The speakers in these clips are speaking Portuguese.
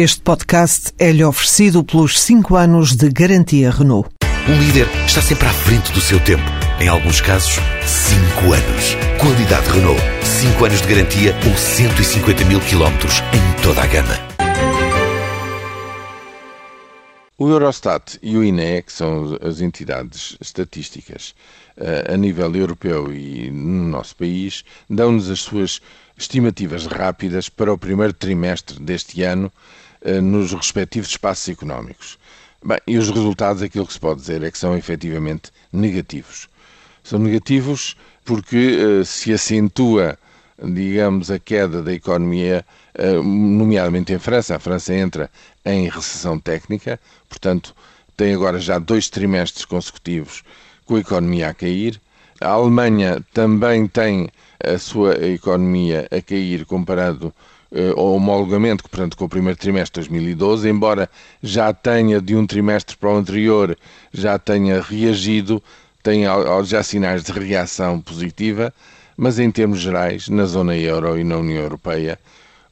Este podcast é-lhe oferecido pelos 5 anos de garantia Renault. Um líder está sempre à frente do seu tempo. Em alguns casos, 5 anos. Qualidade Renault. 5 anos de garantia ou 150 mil quilómetros em toda a gama. O Eurostat e o INE, que são as entidades estatísticas eh, a nível europeu e no nosso país, dão-nos as suas estimativas rápidas para o primeiro trimestre deste ano nos respectivos espaços económicos. Bem, e os resultados, aquilo que se pode dizer é que são efetivamente negativos. São negativos porque uh, se acentua, digamos, a queda da economia, uh, nomeadamente em França. A França entra em recessão técnica, portanto, tem agora já dois trimestres consecutivos com a economia a cair. A Alemanha também tem a sua economia a cair comparado uh, homologamente, portanto, com o primeiro trimestre de 2012, embora já tenha de um trimestre para o anterior, já tenha reagido, tem já sinais de reação positiva, mas em termos gerais, na zona euro e na União Europeia,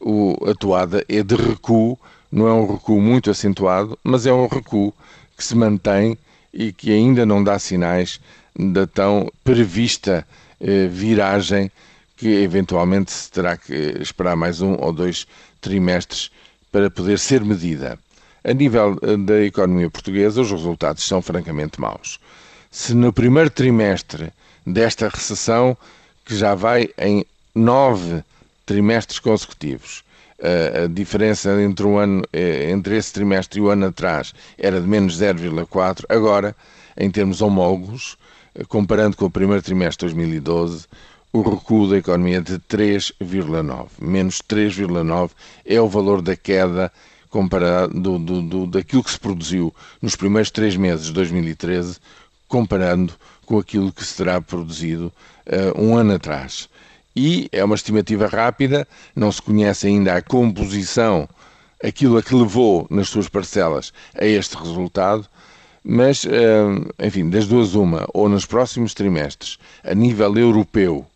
o, a toada é de recuo, não é um recuo muito acentuado, mas é um recuo que se mantém e que ainda não dá sinais da tão prevista eh, viragem que eventualmente se terá que esperar mais um ou dois trimestres para poder ser medida. A nível eh, da economia portuguesa, os resultados são francamente maus. Se no primeiro trimestre desta recessão, que já vai em nove trimestres consecutivos, eh, a diferença entre, um ano, eh, entre esse trimestre e o ano atrás era de menos 0,4, agora, em termos homólogos, comparando com o primeiro trimestre de 2012, o recuo da economia de 3,9. Menos 3,9 é o valor da queda comparado do, do, do, daquilo que se produziu nos primeiros três meses de 2013, comparando com aquilo que se terá produzido uh, um ano atrás. E é uma estimativa rápida, não se conhece ainda a composição, aquilo a que levou nas suas parcelas a este resultado, mas, uh, enfim, das duas uma, ou nos próximos trimestres, a nível europeu,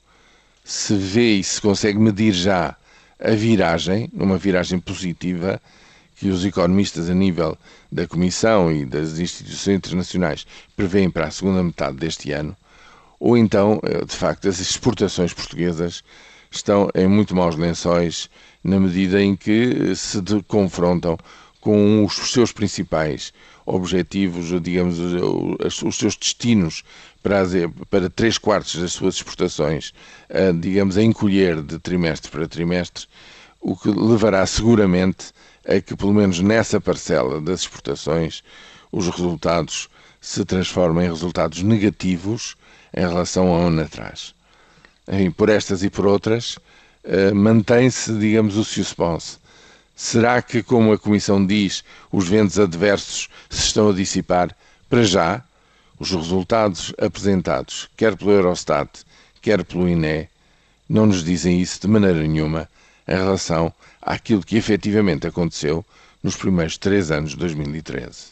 se vê e se consegue medir já a viragem, numa viragem positiva, que os economistas a nível da Comissão e das instituições internacionais prevêem para a segunda metade deste ano, ou então, eh, de facto, as exportações portuguesas estão em muito maus lençóis na medida em que se confrontam com os seus principais objetivos, digamos, os seus destinos para, para três quartos das suas exportações, digamos, a encolher de trimestre para trimestre, o que levará seguramente a que, pelo menos nessa parcela das exportações, os resultados se transformem em resultados negativos em relação a um ano atrás. Por estas e por outras, eh, mantém-se, digamos, o suspense Será que, como a Comissão diz, os ventos adversos se estão a dissipar? Para já, os resultados apresentados, quer pelo Eurostat, quer pelo INE, não nos dizem isso de maneira nenhuma em relação àquilo que efetivamente aconteceu nos primeiros três anos de 2013.